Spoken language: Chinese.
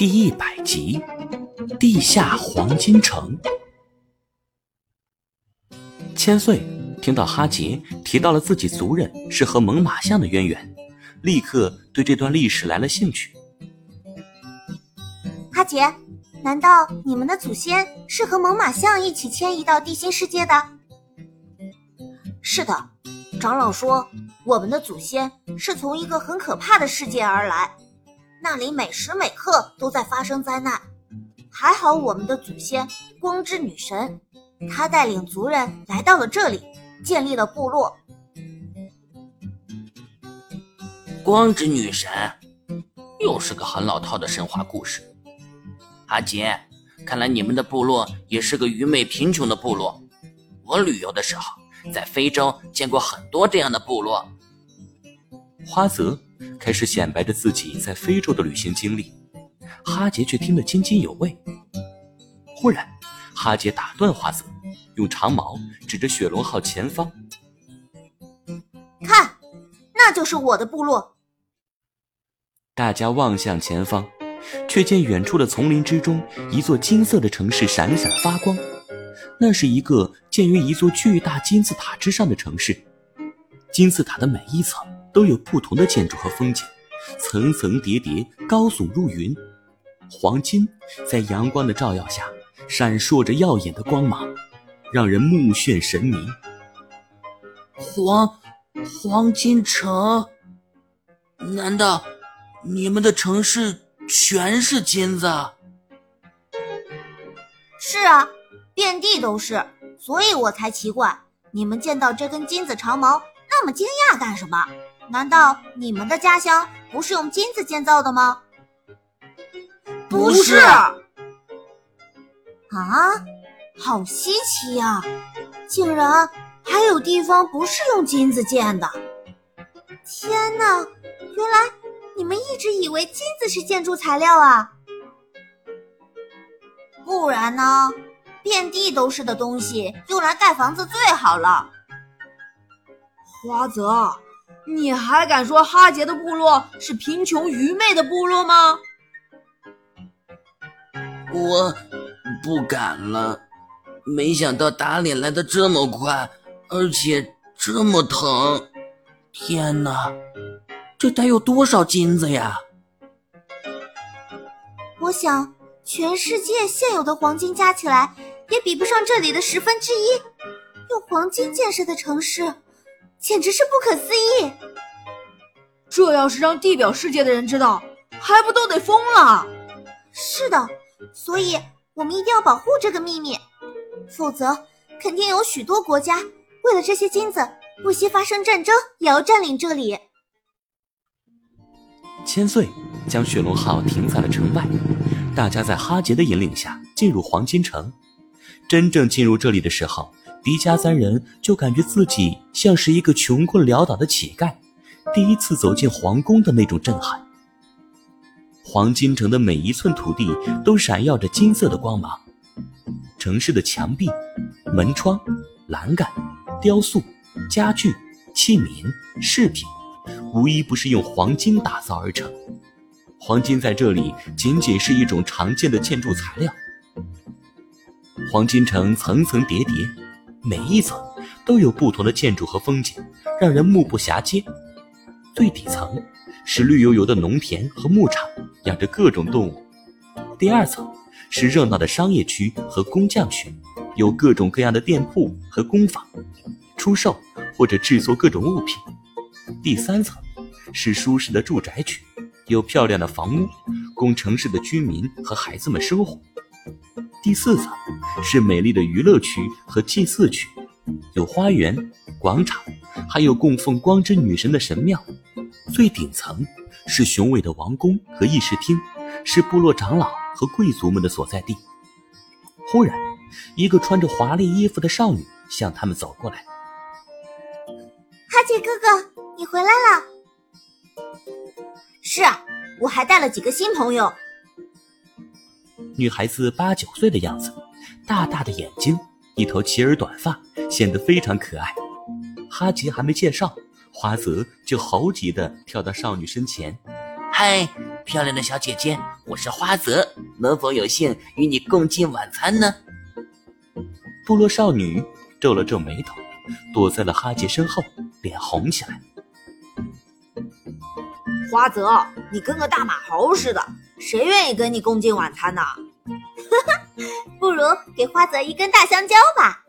第一百集，地下黄金城。千岁听到哈杰提到了自己族人是和猛犸象的渊源，立刻对这段历史来了兴趣。哈杰，难道你们的祖先是和猛犸象一起迁移到地心世界的？是的，长老说我们的祖先是从一个很可怕的世界而来。那里每时每刻都在发生灾难，还好我们的祖先光之女神，她带领族人来到了这里，建立了部落。光之女神，又是个很老套的神话故事。阿杰，看来你们的部落也是个愚昧贫穷的部落。我旅游的时候，在非洲见过很多这样的部落。花泽。开始显摆着自己在非洲的旅行经历，哈杰却听得津津有味。忽然，哈杰打断花泽，用长矛指着雪龙号前方：“看，那就是我的部落。”大家望向前方，却见远处的丛林之中，一座金色的城市闪闪发光。那是一个建于一座巨大金字塔之上的城市，金字塔的每一层。都有不同的建筑和风景，层层叠叠，高耸入云。黄金在阳光的照耀下，闪烁着耀眼的光芒，让人目眩神迷。黄黄金城？难道你们的城市全是金子？是啊，遍地都是，所以我才奇怪，你们见到这根金子长矛那么惊讶干什么？难道你们的家乡不是用金子建造的吗？不是。啊，好稀奇呀！竟然还有地方不是用金子建的！天哪，原来你们一直以为金子是建筑材料啊？不然呢？遍地都是的东西，用来盖房子最好了。花泽。你还敢说哈杰的部落是贫穷愚昧的部落吗？我不敢了，没想到打脸来的这么快，而且这么疼！天哪，这得有多少金子呀？我想，全世界现有的黄金加起来，也比不上这里的十分之一。用黄金建设的城市。简直是不可思议！这要是让地表世界的人知道，还不都得疯了？是的，所以我们一定要保护这个秘密，否则肯定有许多国家为了这些金子，不惜发生战争也要占领这里。千岁将雪龙号停在了城外，大家在哈杰的引领下进入黄金城。真正进入这里的时候。迪迦三人就感觉自己像是一个穷困潦倒的乞丐，第一次走进皇宫的那种震撼。黄金城的每一寸土地都闪耀着金色的光芒，城市的墙壁、门窗、栏杆、雕塑、家具、器皿、饰品，无一不是用黄金打造而成。黄金在这里仅仅是一种常见的建筑材料。黄金城层层叠叠。每一层都有不同的建筑和风景，让人目不暇接。最底层是绿油油的农田和牧场，养着各种动物。第二层是热闹的商业区和工匠区，有各种各样的店铺和工坊，出售或者制作各种物品。第三层是舒适的住宅区，有漂亮的房屋，供城市的居民和孩子们生活。第四层是美丽的娱乐区和祭祀区，有花园、广场，还有供奉光之女神的神庙。最顶层是雄伟的王宫和议事厅，是部落长老和贵族们的所在地。忽然，一个穿着华丽衣服的少女向他们走过来。哈杰哥哥，你回来了。是啊，我还带了几个新朋友。女孩子八九岁的样子，大大的眼睛，一头齐耳短发，显得非常可爱。哈吉还没介绍，花泽就猴急的跳到少女身前：“嗨，漂亮的小姐姐，我是花泽，能否有幸与你共进晚餐呢？部落少女皱了皱眉头，躲在了哈杰身后，脸红起来。花泽，你跟个大马猴似的，谁愿意跟你共进晚餐呢？不如给花泽一根大香蕉吧。